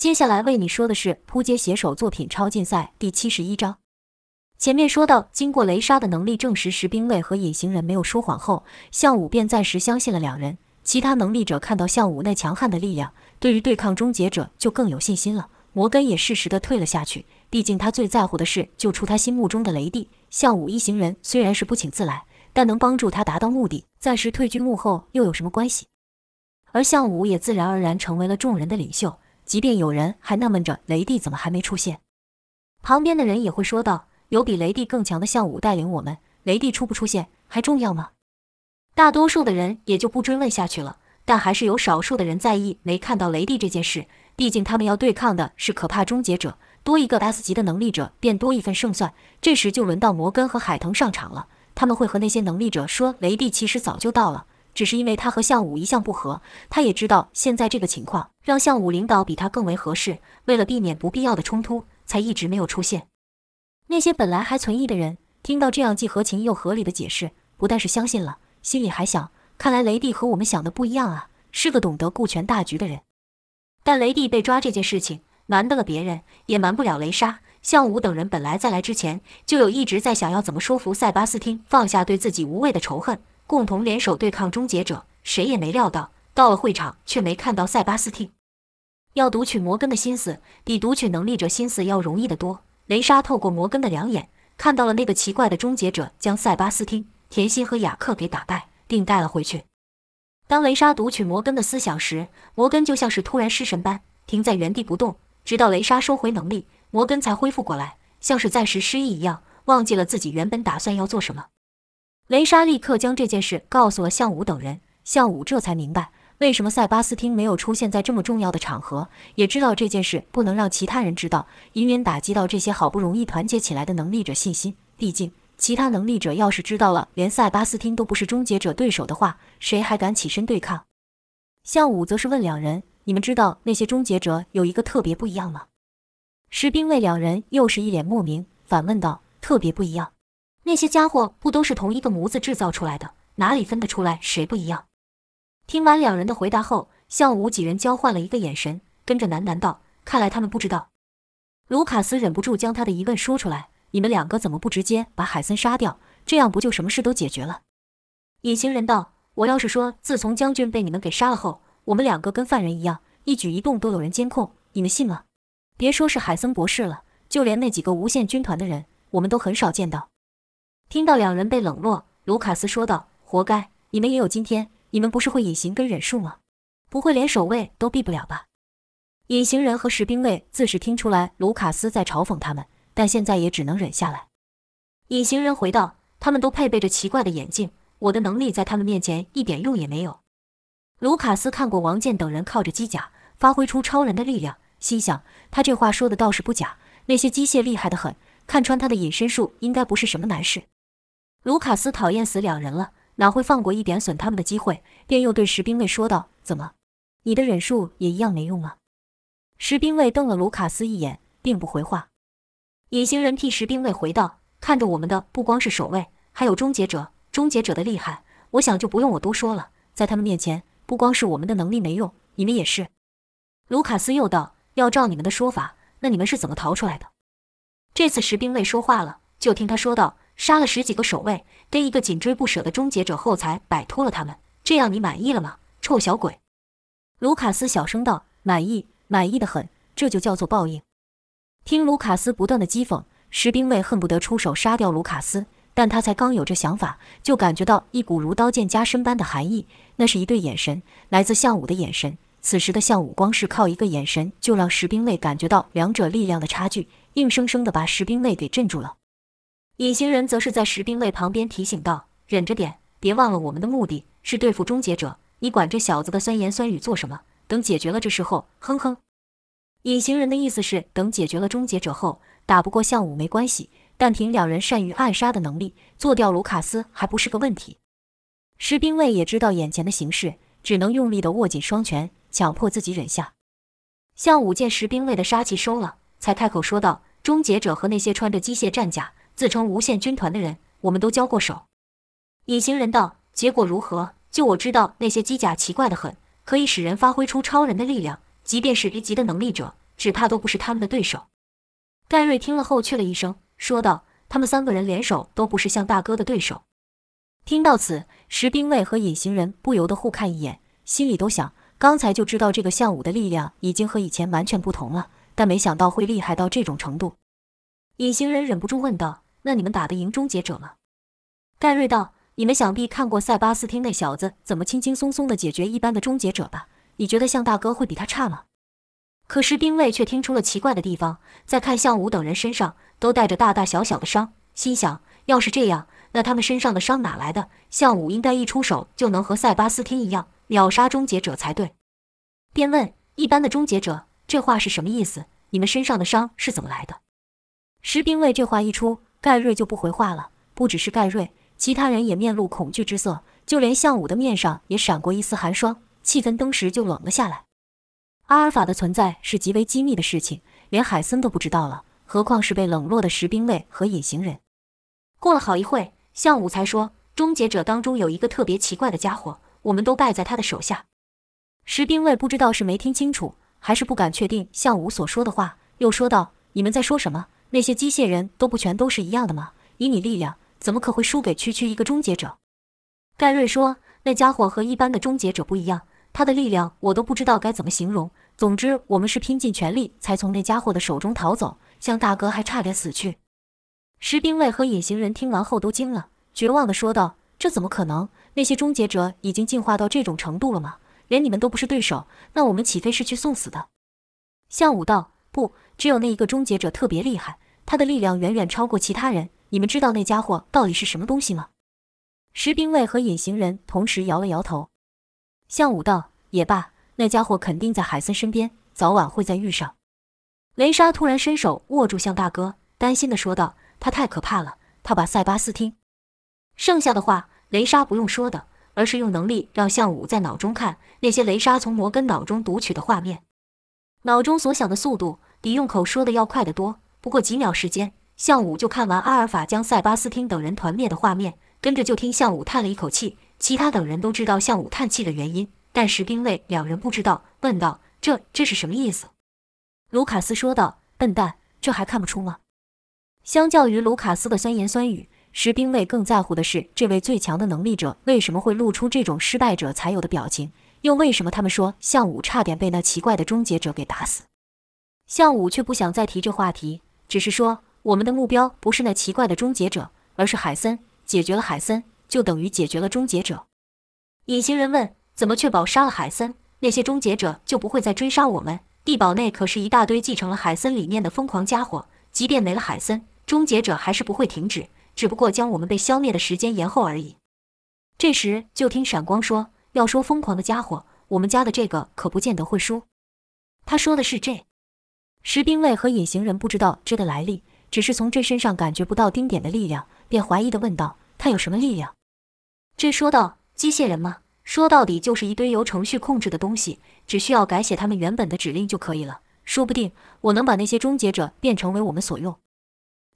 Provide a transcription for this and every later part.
接下来为你说的是扑街写手作品超竞赛第七十一章。前面说到，经过雷莎的能力证实石兵卫和隐形人没有说谎后，项武便暂时相信了两人。其他能力者看到项武那强悍的力量，对于对抗终结者就更有信心了。摩根也适时的退了下去，毕竟他最在乎的是救出他心目中的雷帝。项武一行人虽然是不请自来，但能帮助他达到目的，暂时退居幕后又有什么关系？而项武也自然而然成为了众人的领袖，即便有人还纳闷着雷帝怎么还没出现，旁边的人也会说道。有比雷帝更强的项武带领我们，雷帝出不出现还重要吗？大多数的人也就不追问下去了。但还是有少数的人在意没看到雷帝这件事，毕竟他们要对抗的是可怕终结者，多一个 S 级的能力者便多一份胜算。这时就轮到摩根和海腾上场了，他们会和那些能力者说，雷帝其实早就到了，只是因为他和项武一向不和，他也知道现在这个情况让项武领导比他更为合适，为了避免不必要的冲突，才一直没有出现。那些本来还存疑的人，听到这样既合情又合理的解释，不但是相信了，心里还想：看来雷帝和我们想的不一样啊，是个懂得顾全大局的人。但雷帝被抓这件事情，瞒得了别人，也瞒不了雷莎、项武等人。本来在来之前，就有一直在想要怎么说服塞巴斯汀放下对自己无谓的仇恨，共同联手对抗终结者。谁也没料到，到了会场却没看到塞巴斯汀。要读取摩根的心思，比读取能力者心思要容易得多。雷莎透过摩根的两眼，看到了那个奇怪的终结者将塞巴斯汀、甜心和雅克给打败，并带了回去。当雷莎读取摩根的思想时，摩根就像是突然失神般停在原地不动，直到雷莎收回能力，摩根才恢复过来，像是暂时失忆一样，忘记了自己原本打算要做什么。雷莎立刻将这件事告诉了向武等人，向武这才明白。为什么塞巴斯汀没有出现在这么重要的场合？也知道这件事不能让其他人知道，以免打击到这些好不容易团结起来的能力者信心。毕竟，其他能力者要是知道了连塞巴斯汀都不是终结者对手的话，谁还敢起身对抗？向武则是问两人：“你们知道那些终结者有一个特别不一样吗？”士兵卫两人又是一脸莫名，反问道：“特别不一样？那些家伙不都是同一个模子制造出来的，哪里分得出来谁不一样？”听完两人的回答后，向武几人交换了一个眼神，跟着喃喃道：“看来他们不知道。”卢卡斯忍不住将他的疑问说出来：“你们两个怎么不直接把海森杀掉？这样不就什么事都解决了？”隐形人道：“我要是说，自从将军被你们给杀了后，我们两个跟犯人一样，一举一动都有人监控，你们信吗？别说是海森博士了，就连那几个无限军团的人，我们都很少见到。”听到两人被冷落，卢卡斯说道：“活该，你们也有今天。”你们不是会隐形跟忍术吗？不会连守卫都避不了吧？隐形人和士兵卫自是听出来卢卡斯在嘲讽他们，但现在也只能忍下来。隐形人回道：“他们都配备着奇怪的眼镜，我的能力在他们面前一点用也没有。”卢卡斯看过王健等人靠着机甲发挥出超人的力量，心想他这话说的倒是不假，那些机械厉害的很，看穿他的隐身术应该不是什么难事。卢卡斯讨厌死两人了。哪会放过一点损他们的机会？便又对石兵卫说道：“怎么，你的忍术也一样没用吗？”石兵卫瞪了卢卡斯一眼，并不回话。隐形人替石兵卫回道：“看着我们的不光是守卫，还有终结者。终结者的厉害，我想就不用我多说了。在他们面前，不光是我们的能力没用，你们也是。”卢卡斯又道：“要照你们的说法，那你们是怎么逃出来的？”这次石兵卫说话了，就听他说道。杀了十几个守卫，跟一个紧追不舍的终结者后，才摆脱了他们。这样你满意了吗，臭小鬼？卢卡斯小声道：“满意，满意的很。这就叫做报应。”听卢卡斯不断的讥讽，士兵卫恨不得出手杀掉卢卡斯。但他才刚有这想法，就感觉到一股如刀剑加身般的寒意。那是一对眼神，来自项武的眼神。此时的项武，光是靠一个眼神，就让士兵卫感觉到两者力量的差距，硬生生的把士兵卫给镇住了。隐形人则是在石兵卫旁边提醒道：“忍着点，别忘了我们的目的是对付终结者。你管这小子的酸言酸语做什么？等解决了这事后，哼哼。”隐形人的意思是，等解决了终结者后，打不过项武没关系，但凭两人善于暗杀的能力，做掉卢卡斯还不是个问题。石兵卫也知道眼前的形势，只能用力的握紧双拳，强迫自己忍下。项武见石兵卫的杀气收了，才开口说道：“终结者和那些穿着机械战甲。”自称无限军团的人，我们都交过手。隐形人道：“结果如何？就我知道，那些机甲奇怪的很，可以使人发挥出超人的力量。即便是一级的能力者，只怕都不是他们的对手。盖瑞听了后，去了一声，说道：“他们三个人联手都不是向大哥的对手。”听到此，石兵卫和隐形人不由得互看一眼，心里都想：刚才就知道这个项武的力量已经和以前完全不同了，但没想到会厉害到这种程度。隐形人忍不住问道：“那你们打得赢终结者吗？”盖瑞道：“你们想必看过塞巴斯汀那小子怎么轻轻松松的解决一般的终结者吧？你觉得向大哥会比他差吗？”可是兵卫却听出了奇怪的地方，在看向武等人身上都带着大大小小的伤，心想：要是这样，那他们身上的伤哪来的？向武应该一出手就能和塞巴斯汀一样秒杀终结者才对。便问：一般的终结者，这话是什么意思？你们身上的伤是怎么来的？石兵卫这话一出，盖瑞就不回话了。不只是盖瑞，其他人也面露恐惧之色，就连向武的面上也闪过一丝寒霜，气氛登时就冷了下来。阿尔法的存在是极为机密的事情，连海森都不知道了，何况是被冷落的石兵卫和隐形人。过了好一会，向武才说：“终结者当中有一个特别奇怪的家伙，我们都败在他的手下。”石兵卫不知道是没听清楚，还是不敢确定向武所说的话，又说道：“你们在说什么？那些机械人都不全都是一样的吗？以你力量，怎么可会输给区区一个终结者？”盖瑞说：“那家伙和一般的终结者不一样。”他的力量我都不知道该怎么形容。总之，我们是拼尽全力才从那家伙的手中逃走，向大哥还差点死去。石兵卫和隐形人听完后都惊了，绝望地说道：“这怎么可能？那些终结者已经进化到这种程度了吗？连你们都不是对手，那我们岂非是去送死的？”向武道：“不，只有那一个终结者特别厉害，他的力量远远超过其他人。你们知道那家伙到底是什么东西吗？”石兵卫和隐形人同时摇了摇头。向武道也罢，那家伙肯定在海森身边，早晚会再遇上。雷莎突然伸手握住向大哥，担心的说道：“他太可怕了，他把塞巴斯汀……”剩下的话，雷莎不用说的，而是用能力让向武在脑中看那些雷莎从摩根脑中读取的画面。脑中所想的速度比用口说的要快得多，不过几秒时间，向武就看完阿尔法将塞巴斯汀等人团灭的画面，跟着就听向武叹了一口气。其他等人都知道向武叹气的原因，但石兵卫两人不知道，问道：“这这是什么意思？”卢卡斯说道：“笨蛋，这还看不出吗？”相较于卢卡斯的酸言酸语，石兵卫更在乎的是这位最强的能力者为什么会露出这种失败者才有的表情，又为什么他们说向武差点被那奇怪的终结者给打死？向武却不想再提这话题，只是说：“我们的目标不是那奇怪的终结者，而是海森。解决了海森。”就等于解决了终结者。隐形人问：“怎么确保杀了海森，那些终结者就不会再追杀我们？地堡内可是一大堆继承了海森理念的疯狂家伙，即便没了海森，终结者还是不会停止，只不过将我们被消灭的时间延后而已。”这时，就听闪光说：“要说疯狂的家伙，我们家的这个可不见得会输。”他说的是这。石兵卫和隐形人不知道这的来历，只是从这身上感觉不到丁点的力量，便怀疑的问道：“他有什么力量？”这说道：“机械人吗？说到底就是一堆由程序控制的东西，只需要改写他们原本的指令就可以了。说不定我能把那些终结者变成为我们所用。”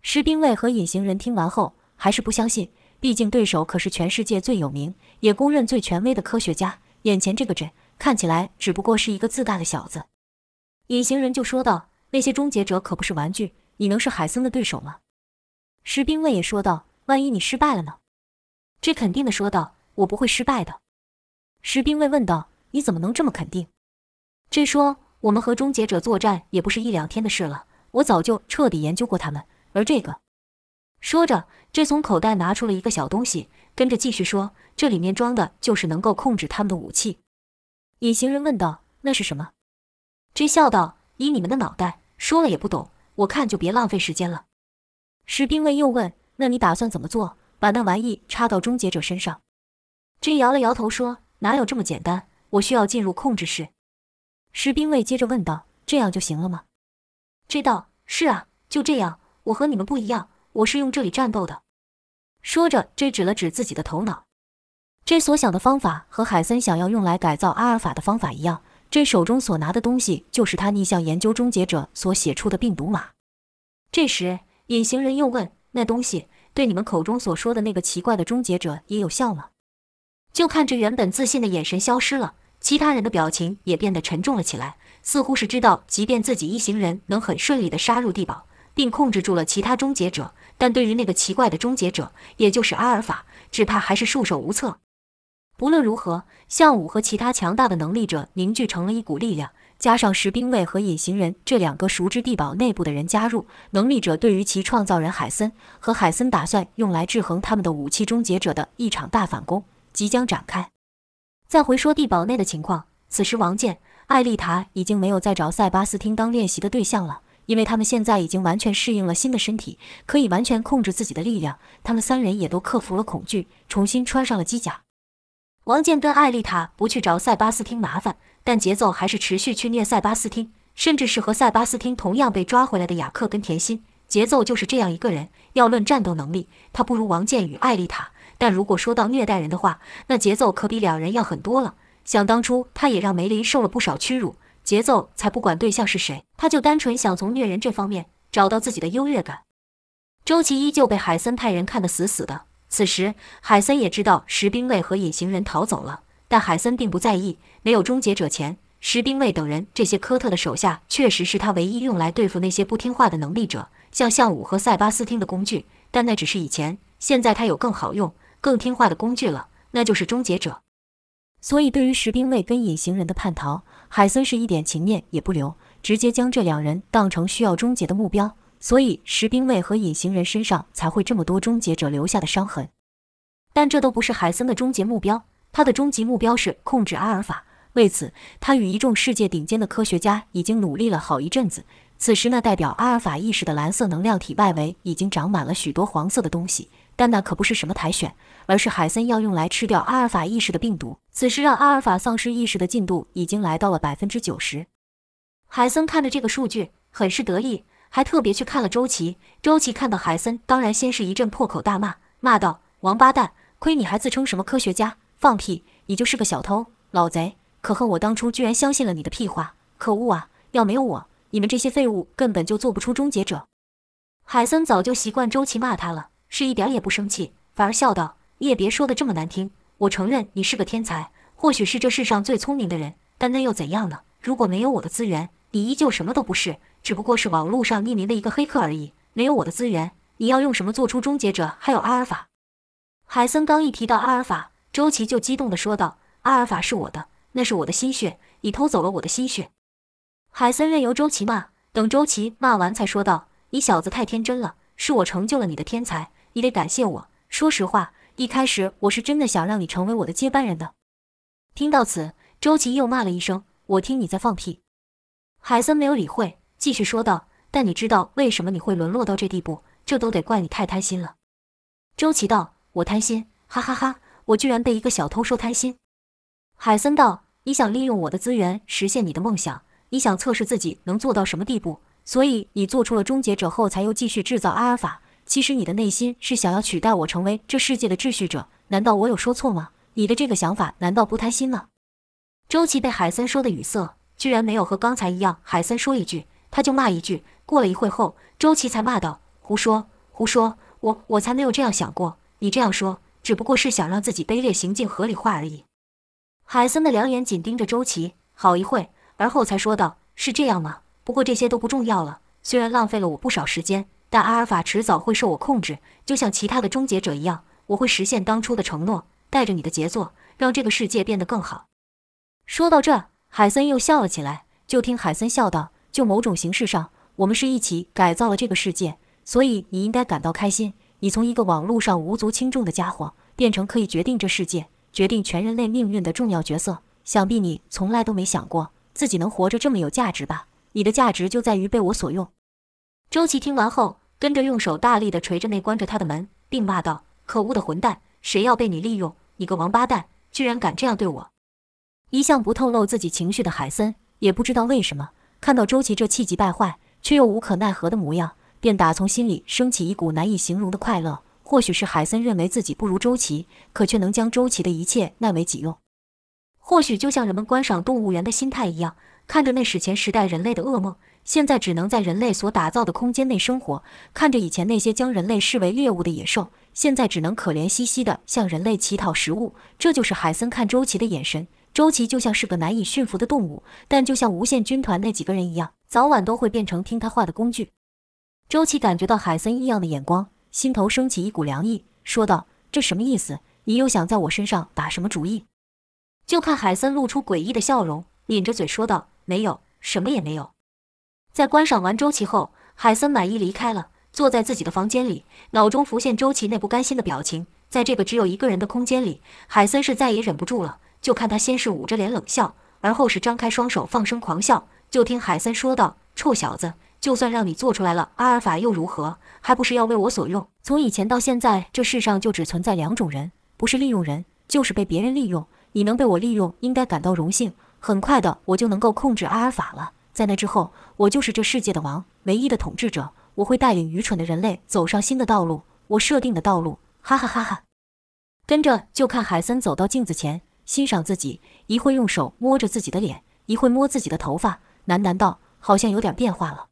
士兵卫和隐形人听完后还是不相信，毕竟对手可是全世界最有名也公认最权威的科学家，眼前这个人看起来只不过是一个自大的小子。隐形人就说道：“那些终结者可不是玩具，你能是海森的对手吗？”士兵卫也说道：“万一你失败了呢？”这肯定的说道：“我不会失败的。”石兵卫问道：“你怎么能这么肯定？”这说：“我们和终结者作战也不是一两天的事了，我早就彻底研究过他们。而这个……”说着，这从口袋拿出了一个小东西，跟着继续说：“这里面装的就是能够控制他们的武器。”隐形人问道：“那是什么？”这笑道：“以你们的脑袋，说了也不懂，我看就别浪费时间了。”石兵卫又问：“那你打算怎么做？”把那玩意插到终结者身上，J 摇了摇头说：“哪有这么简单？我需要进入控制室。”士兵卫接着问道：“这样就行了吗？”J 道：“是啊，就这样。我和你们不一样，我是用这里战斗的。”说着，J 指了指自己的头脑。J 所想的方法和海森想要用来改造阿尔法的方法一样，J 手中所拿的东西就是他逆向研究终结者所写出的病毒码。这时，隐形人又问：“那东西？”对你们口中所说的那个奇怪的终结者也有效吗？就看这原本自信的眼神消失了，其他人的表情也变得沉重了起来。似乎是知道，即便自己一行人能很顺利地杀入地堡，并控制住了其他终结者，但对于那个奇怪的终结者，也就是阿尔法，只怕还是束手无策。不论如何，项武和其他强大的能力者凝聚成了一股力量，加上石兵卫和隐形人这两个熟知地堡内部的人加入，能力者对于其创造人海森和海森打算用来制衡他们的武器终结者的一场大反攻即将展开。再回说地堡内的情况，此时王健、艾丽塔已经没有再找塞巴斯汀当练习的对象了，因为他们现在已经完全适应了新的身体，可以完全控制自己的力量。他们三人也都克服了恐惧，重新穿上了机甲。王健跟艾丽塔不去找塞巴斯汀麻烦，但节奏还是持续去虐塞巴斯汀，甚至是和塞巴斯汀同样被抓回来的雅克跟甜心。节奏就是这样一个人。要论战斗能力，他不如王健与艾丽塔，但如果说到虐待人的话，那节奏可比两人要狠多了。想当初，他也让梅林受了不少屈辱，节奏才不管对象是谁，他就单纯想从虐人这方面找到自己的优越感。周琦依旧被海森派人看得死死的。此时，海森也知道石兵卫和隐形人逃走了，但海森并不在意。没有终结者前，石兵卫等人这些科特的手下确实是他唯一用来对付那些不听话的能力者，像项武和塞巴斯汀的工具。但那只是以前，现在他有更好用、更听话的工具了，那就是终结者。所以，对于石兵卫跟隐形人的叛逃，海森是一点情面也不留，直接将这两人当成需要终结的目标。所以，石兵卫和隐形人身上才会这么多终结者留下的伤痕，但这都不是海森的终结目标。他的终极目标是控制阿尔法。为此，他与一众世界顶尖的科学家已经努力了好一阵子。此时，那代表阿尔法意识的蓝色能量体外围已经长满了许多黄色的东西，但那可不是什么苔藓，而是海森要用来吃掉阿尔法意识的病毒。此时，让阿尔法丧失意识的进度已经来到了百分之九十。海森看着这个数据，很是得意。还特别去看了周琦，周琦看到海森，当然先是一阵破口大骂，骂道：“王八蛋，亏你还自称什么科学家，放屁！你就是个小偷，老贼！可恨我当初居然相信了你的屁话，可恶啊！要没有我，你们这些废物根本就做不出终结者。”海森早就习惯周琦骂他了，是一点也不生气，反而笑道：“你也别说的这么难听，我承认你是个天才，或许是这世上最聪明的人，但那又怎样呢？如果没有我的资源，你依旧什么都不是。”只不过是网络上匿名的一个黑客而已，没有我的资源，你要用什么做出终结者？还有阿尔法。海森刚一提到阿尔法，周琦就激动地说道：“阿尔法是我的，那是我的心血，你偷走了我的心血。”海森任由周琦骂，等周琦骂完才说道：“你小子太天真了，是我成就了你的天才，你得感谢我。说实话，一开始我是真的想让你成为我的接班人的。”听到此，周琦又骂了一声：“我听你在放屁。”海森没有理会。继续说道：“但你知道为什么你会沦落到这地步？这都得怪你太贪心了。”周琦道：“我贪心？哈哈哈！我居然被一个小偷说贪心。”海森道：“你想利用我的资源实现你的梦想？你想测试自己能做到什么地步？所以你做出了终结者后，才又继续制造阿尔法。其实你的内心是想要取代我，成为这世界的秩序者。难道我有说错吗？你的这个想法难道不贪心吗？”周琦被海森说的语塞，居然没有和刚才一样。海森说一句。他就骂一句，过了一会后，周琦才骂道：“胡说，胡说！我我才没有这样想过。你这样说，只不过是想让自己卑劣行径合理化而已。”海森的两眼紧盯着周琦，好一会，而后才说道：“是这样吗？不过这些都不重要了。虽然浪费了我不少时间，但阿尔法迟早会受我控制，就像其他的终结者一样，我会实现当初的承诺，带着你的杰作，让这个世界变得更好。”说到这，海森又笑了起来。就听海森笑道。就某种形式上，我们是一起改造了这个世界，所以你应该感到开心。你从一个网络上无足轻重的家伙，变成可以决定这世界、决定全人类命运的重要角色。想必你从来都没想过自己能活着这么有价值吧？你的价值就在于被我所用。周琦听完后，跟着用手大力地捶着那关着他的门，并骂道：“可恶的混蛋，谁要被你利用？你个王八蛋，居然敢这样对我！”一向不透露自己情绪的海森，也不知道为什么。看到周琦这气急败坏却又无可奈何的模样，便打从心里升起一股难以形容的快乐。或许是海森认为自己不如周琦，可却能将周琦的一切纳为己用。或许就像人们观赏动物园的心态一样，看着那史前时代人类的噩梦，现在只能在人类所打造的空间内生活；看着以前那些将人类视为猎物的野兽，现在只能可怜兮兮地向人类乞讨食物。这就是海森看周琦的眼神。周琦就像是个难以驯服的动物，但就像无限军团那几个人一样，早晚都会变成听他话的工具。周琦感觉到海森异样的眼光，心头升起一股凉意，说道：“这什么意思？你又想在我身上打什么主意？”就看海森露出诡异的笑容，抿着嘴说道：“没有，什么也没有。”在观赏完周琦后，海森满意离开了，坐在自己的房间里，脑中浮现周琦那不甘心的表情。在这个只有一个人的空间里，海森是再也忍不住了。就看他先是捂着脸冷笑，而后是张开双手放声狂笑。就听海森说道：“臭小子，就算让你做出来了阿尔法又如何？还不是要为我所用？从以前到现在，这世上就只存在两种人，不是利用人，就是被别人利用。你能被我利用，应该感到荣幸。很快的，我就能够控制阿尔法了。在那之后，我就是这世界的王，唯一的统治者。我会带领愚蠢的人类走上新的道路，我设定的道路。哈哈哈哈！跟着就看海森走到镜子前，欣赏自己，一会用手摸着自己的脸，一会摸自己的头发，喃喃道：“好像有点变化了。”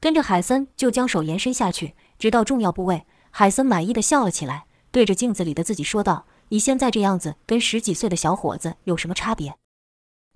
跟着海森就将手延伸下去，直到重要部位。海森满意的笑了起来，对着镜子里的自己说道：“你现在这样子，跟十几岁的小伙子有什么差别？”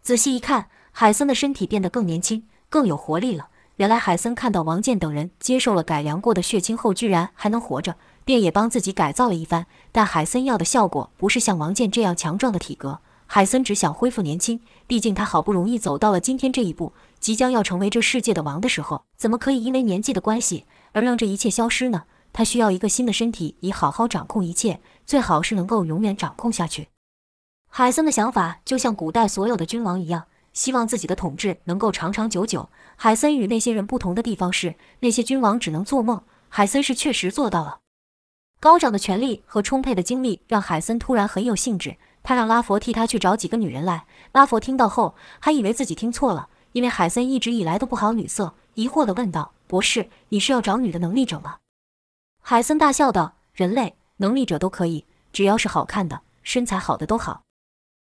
仔细一看，海森的身体变得更年轻，更有活力了。原来海森看到王健等人接受了改良过的血清后，居然还能活着，便也帮自己改造了一番。但海森要的效果不是像王健这样强壮的体格，海森只想恢复年轻。毕竟他好不容易走到了今天这一步，即将要成为这世界的王的时候，怎么可以因为年纪的关系而让这一切消失呢？他需要一个新的身体，以好好掌控一切，最好是能够永远掌控下去。海森的想法就像古代所有的君王一样。希望自己的统治能够长长久久。海森与那些人不同的地方是，那些君王只能做梦，海森是确实做到了。高涨的权力和充沛的精力让海森突然很有兴致。他让拉佛替他去找几个女人来。拉佛听到后还以为自己听错了，因为海森一直以来都不好女色，疑惑地问道：“博士，你是要找女的能力者吗？”海森大笑道：“人类能力者都可以，只要是好看的、身材好的都好。”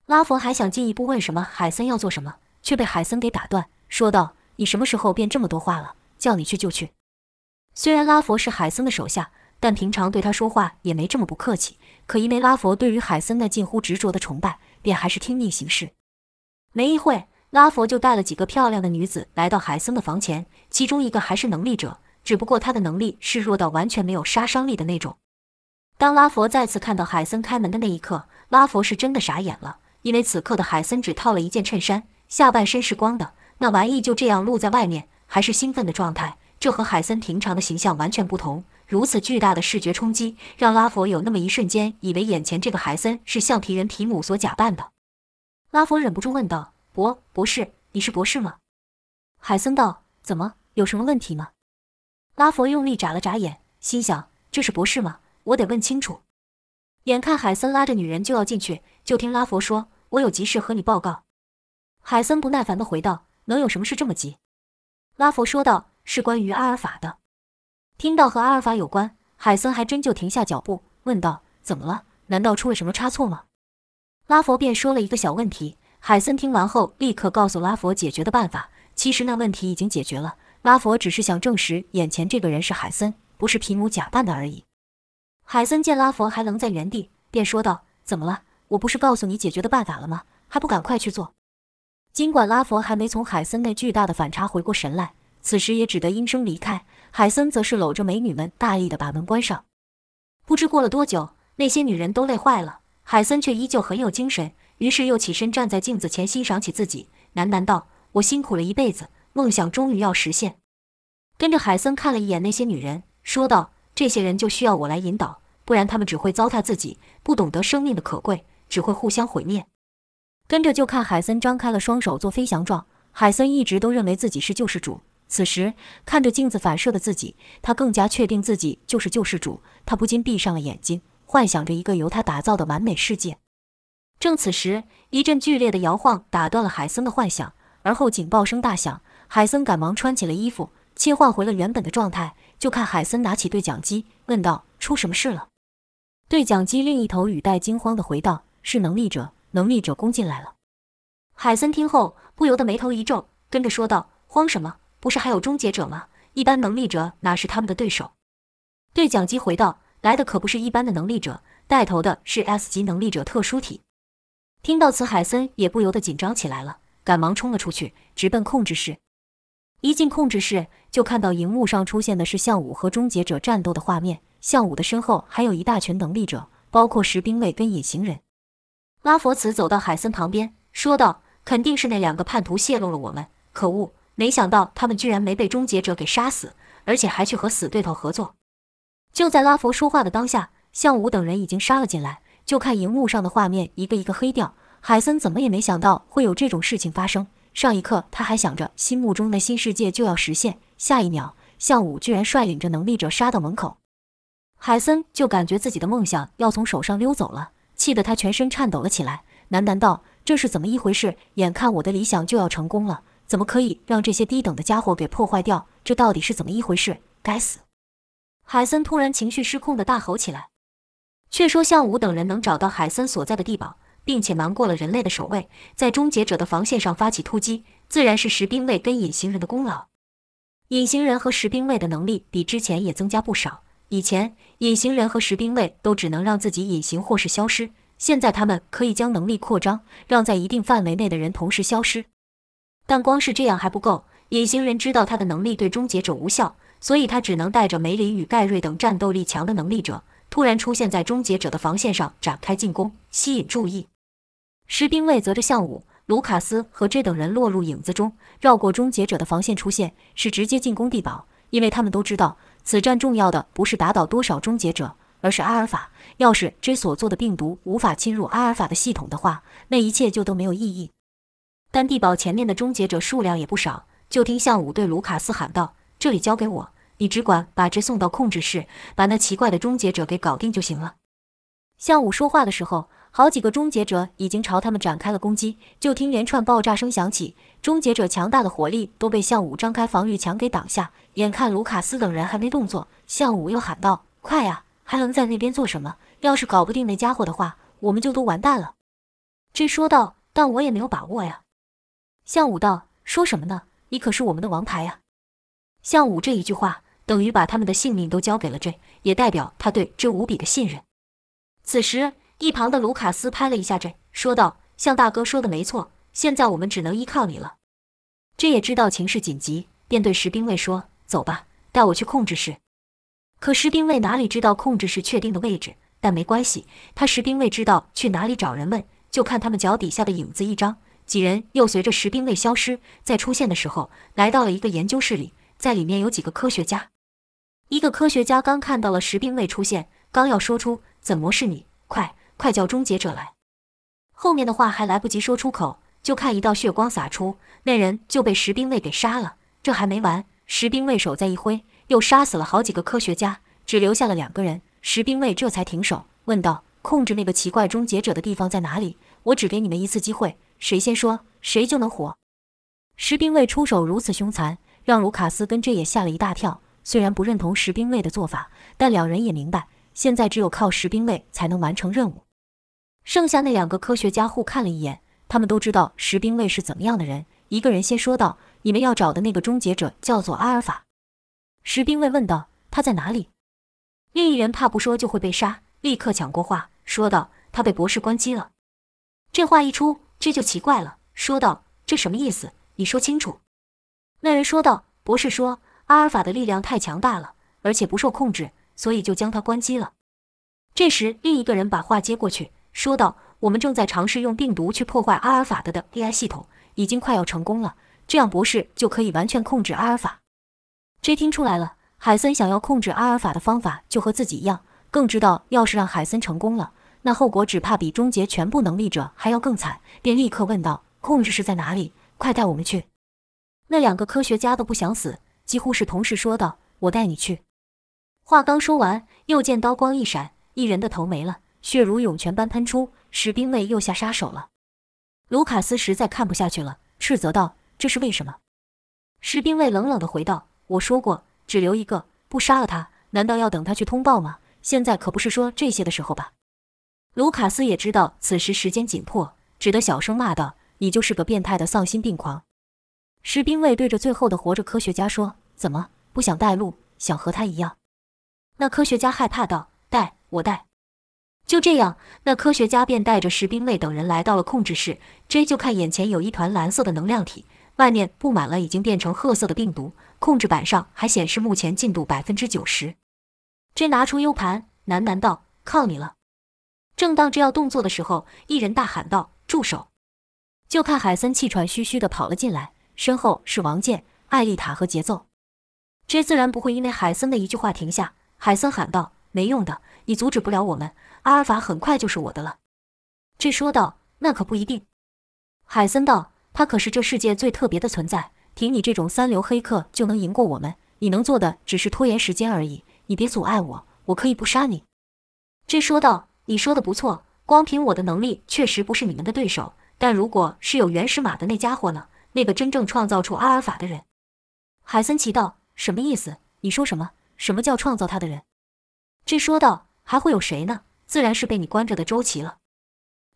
拉佛还想进一步问什么海森要做什么，却被海森给打断，说道：“你什么时候变这么多话了？叫你去就去。”虽然拉佛是海森的手下，但平常对他说话也没这么不客气。可因为拉佛对于海森那近乎执着的崇拜，便还是听命行事。没一会，拉佛就带了几个漂亮的女子来到海森的房前，其中一个还是能力者，只不过他的能力是弱到完全没有杀伤力的那种。当拉佛再次看到海森开门的那一刻，拉佛是真的傻眼了。因为此刻的海森只套了一件衬衫，下半身是光的，那玩意就这样露在外面，还是兴奋的状态，这和海森平常的形象完全不同。如此巨大的视觉冲击，让拉佛有那么一瞬间以为眼前这个海森是橡皮人提姆所假扮的。拉佛忍不住问道：“博博士，你是博士吗？”海森道：“怎么，有什么问题吗？”拉佛用力眨了眨眼，心想：“这是博士吗？我得问清楚。”眼看海森拉着女人就要进去，就听拉佛说。我有急事和你报告，海森不耐烦地回道：“能有什么事这么急？”拉佛说道：“是关于阿尔法的。”听到和阿尔法有关，海森还真就停下脚步，问道：“怎么了？难道出了什么差错吗？”拉佛便说了一个小问题。海森听完后，立刻告诉拉佛解决的办法。其实那问题已经解决了，拉佛只是想证实眼前这个人是海森，不是皮姆假扮的而已。海森见拉佛还愣在原地，便说道：“怎么了？”我不是告诉你解决的办法了吗？还不赶快去做！尽管拉佛还没从海森那巨大的反差回过神来，此时也只得应声离开。海森则是搂着美女们，大力的把门关上。不知过了多久，那些女人都累坏了，海森却依旧很有精神，于是又起身站在镜子前欣赏起自己，喃喃道：“我辛苦了一辈子，梦想终于要实现。”跟着海森看了一眼那些女人，说道：“这些人就需要我来引导，不然他们只会糟蹋自己，不懂得生命的可贵。”只会互相毁灭。跟着就看海森张开了双手做飞翔状。海森一直都认为自己是救世主，此时看着镜子反射的自己，他更加确定自己就是救世主。他不禁闭上了眼睛，幻想着一个由他打造的完美世界。正此时，一阵剧烈的摇晃打断了海森的幻想，而后警报声大响。海森赶忙穿起了衣服，切换回了原本的状态。就看海森拿起对讲机，问道：“出什么事了？”对讲机另一头语带惊慌的回道。是能力者，能力者攻进来了。海森听后不由得眉头一皱，跟着说道：“慌什么？不是还有终结者吗？一般能力者哪是他们的对手？”对讲机回道：“来的可不是一般的能力者，带头的是 S 级能力者特殊体。”听到此，海森也不由得紧张起来了，赶忙冲了出去，直奔控制室。一进控制室，就看到荧幕上出现的是向武和终结者战斗的画面。向武的身后还有一大群能力者，包括石兵卫跟隐形人。拉佛茨走到海森旁边，说道：“肯定是那两个叛徒泄露了我们，可恶！没想到他们居然没被终结者给杀死，而且还去和死对头合作。”就在拉佛说话的当下，向武等人已经杀了进来。就看荧幕上的画面一个一个黑掉，海森怎么也没想到会有这种事情发生。上一刻他还想着心目中的新世界就要实现，下一秒向武居然率领着能力者杀到门口，海森就感觉自己的梦想要从手上溜走了，气得他全身颤抖了起来，喃喃道：“这是怎么一回事？眼看我的理想就要成功了，怎么可以让这些低等的家伙给破坏掉？这到底是怎么一回事？该死！”海森突然情绪失控的大吼起来。却说向武等人能找到海森所在的地堡。并且瞒过了人类的守卫，在终结者的防线上发起突击，自然是石兵卫跟隐形人的功劳。隐形人和石兵卫的能力比之前也增加不少。以前隐形人和石兵卫都只能让自己隐形或是消失，现在他们可以将能力扩张，让在一定范围内的人同时消失。但光是这样还不够，隐形人知道他的能力对终结者无效，所以他只能带着梅林与盖瑞等战斗力强的能力者，突然出现在终结者的防线上展开进攻，吸引注意。士兵卫则着向武、卢卡斯和这等人落入影子中，绕过终结者的防线出现，是直接进攻地堡。因为他们都知道，此战重要的不是打倒多少终结者，而是阿尔法。要是 J 所做的病毒无法侵入阿尔法的系统的话，那一切就都没有意义。但地堡前面的终结者数量也不少，就听向武对卢卡斯喊道：“这里交给我，你只管把这送到控制室，把那奇怪的终结者给搞定就行了。”向武说话的时候。好几个终结者已经朝他们展开了攻击，就听连串爆炸声响起，终结者强大的火力都被向武张开防御墙给挡下。眼看卢卡斯等人还没动作，向武又喊道：“快呀，还能在那边做什么？要是搞不定那家伙的话，我们就都完蛋了。”这说道：“但我也没有把握呀。”向武道：“说什么呢？你可是我们的王牌呀！”向武这一句话等于把他们的性命都交给了这，也代表他对这无比的信任。此时。一旁的卢卡斯拍了一下这，说道：“向大哥说的没错，现在我们只能依靠你了。”这也知道情势紧急，便对石兵卫说：“走吧，带我去控制室。”可石兵卫哪里知道控制室确定的位置？但没关系，他石兵卫知道去哪里找人问。就看他们脚底下的影子一张，几人又随着石兵卫消失，在出现的时候，来到了一个研究室里，在里面有几个科学家。一个科学家刚看到了石兵卫出现，刚要说出“怎么是你？快！”快叫终结者来！后面的话还来不及说出口，就看一道血光洒出，那人就被石兵卫给杀了。这还没完，石兵卫手再一挥，又杀死了好几个科学家，只留下了两个人。石兵卫这才停手，问道：“控制那个奇怪终结者的地方在哪里？我只给你们一次机会，谁先说，谁就能活。”石兵卫出手如此凶残，让卢卡斯跟这也吓了一大跳。虽然不认同石兵卫的做法，但两人也明白，现在只有靠石兵卫才能完成任务。剩下那两个科学家互看了一眼，他们都知道石兵卫是怎么样的人。一个人先说道：“你们要找的那个终结者叫做阿尔法。”石兵卫问道：“他在哪里？”另一人怕不说就会被杀，立刻抢过话，说道：“他被博士关机了。”这话一出，这就奇怪了，说道：“这什么意思？你说清楚。”那人说道：“博士说，阿尔法的力量太强大了，而且不受控制，所以就将他关机了。”这时，另一个人把话接过去。说道：“我们正在尝试用病毒去破坏阿尔法的的 AI 系统，已经快要成功了。这样博士就可以完全控制阿尔法。” J 听出来了，海森想要控制阿尔法的方法就和自己一样，更知道要是让海森成功了，那后果只怕比终结全部能力者还要更惨，便立刻问道：“控制室在哪里？快带我们去！”那两个科学家都不想死，几乎是同时说道：“我带你去。”话刚说完，又见刀光一闪，一人的头没了。血如涌泉般喷出，士兵卫又下杀手了。卢卡斯实在看不下去了，斥责道：“这是为什么？”士兵卫冷冷地回道：“我说过，只留一个，不杀了他，难道要等他去通报吗？现在可不是说这些的时候吧？”卢卡斯也知道此时时间紧迫，只得小声骂道：“你就是个变态的丧心病狂！”士兵卫对着最后的活着科学家说：“怎么不想带路？想和他一样？”那科学家害怕道：“带我带。”就这样，那科学家便带着士兵卫等人来到了控制室。J 就看眼前有一团蓝色的能量体，外面布满了已经变成褐色的病毒，控制板上还显示目前进度百分之九十。J 拿出 U 盘，喃喃道：“靠你了。”正当这要动作的时候，一人大喊道：“住手！”就看海森气喘吁吁地跑了进来，身后是王健、艾丽塔和节奏。J 自然不会因为海森的一句话停下。海森喊道：“没用的，你阻止不了我们。阿尔法很快就是我的了。这说道：“那可不一定。”海森道：“他可是这世界最特别的存在，凭你这种三流黑客就能赢过我们？你能做的只是拖延时间而已。你别阻碍我，我可以不杀你。这说道：“你说的不错，光凭我的能力确实不是你们的对手。但如果是有原始码的那家伙呢？那个真正创造出阿尔法的人？”海森奇道：“什么意思？你说什么？”什么叫创造他的人？这说道：“还会有谁呢？自然是被你关着的周琦了。”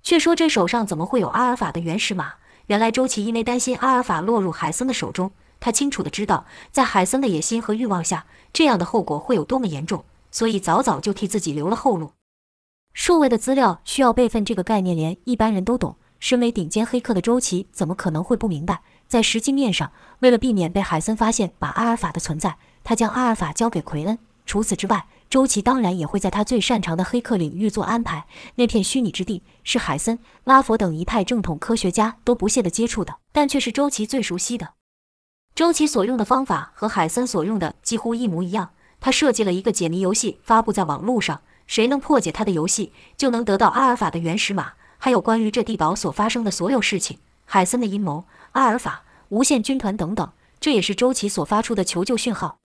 却说这手上怎么会有阿尔法的原始码？原来周琦因为担心阿尔法落入海森的手中，他清楚的知道，在海森的野心和欲望下，这样的后果会有多么严重，所以早早就替自己留了后路。数位的资料需要备份，这个概念连一般人都懂。身为顶尖黑客的周琦，怎么可能会不明白？在实际面上，为了避免被海森发现把阿尔法的存在。他将阿尔法交给奎恩。除此之外，周琦当然也会在他最擅长的黑客领域做安排。那片虚拟之地是海森、拉佛等一派正统科学家都不屑地接触的，但却是周琦最熟悉的。周琦所用的方法和海森所用的几乎一模一样。他设计了一个解谜游戏，发布在网络上，谁能破解他的游戏，就能得到阿尔法的原始码，还有关于这地堡所发生的所有事情、海森的阴谋、阿尔法、无限军团等等。这也是周琦所发出的求救讯号。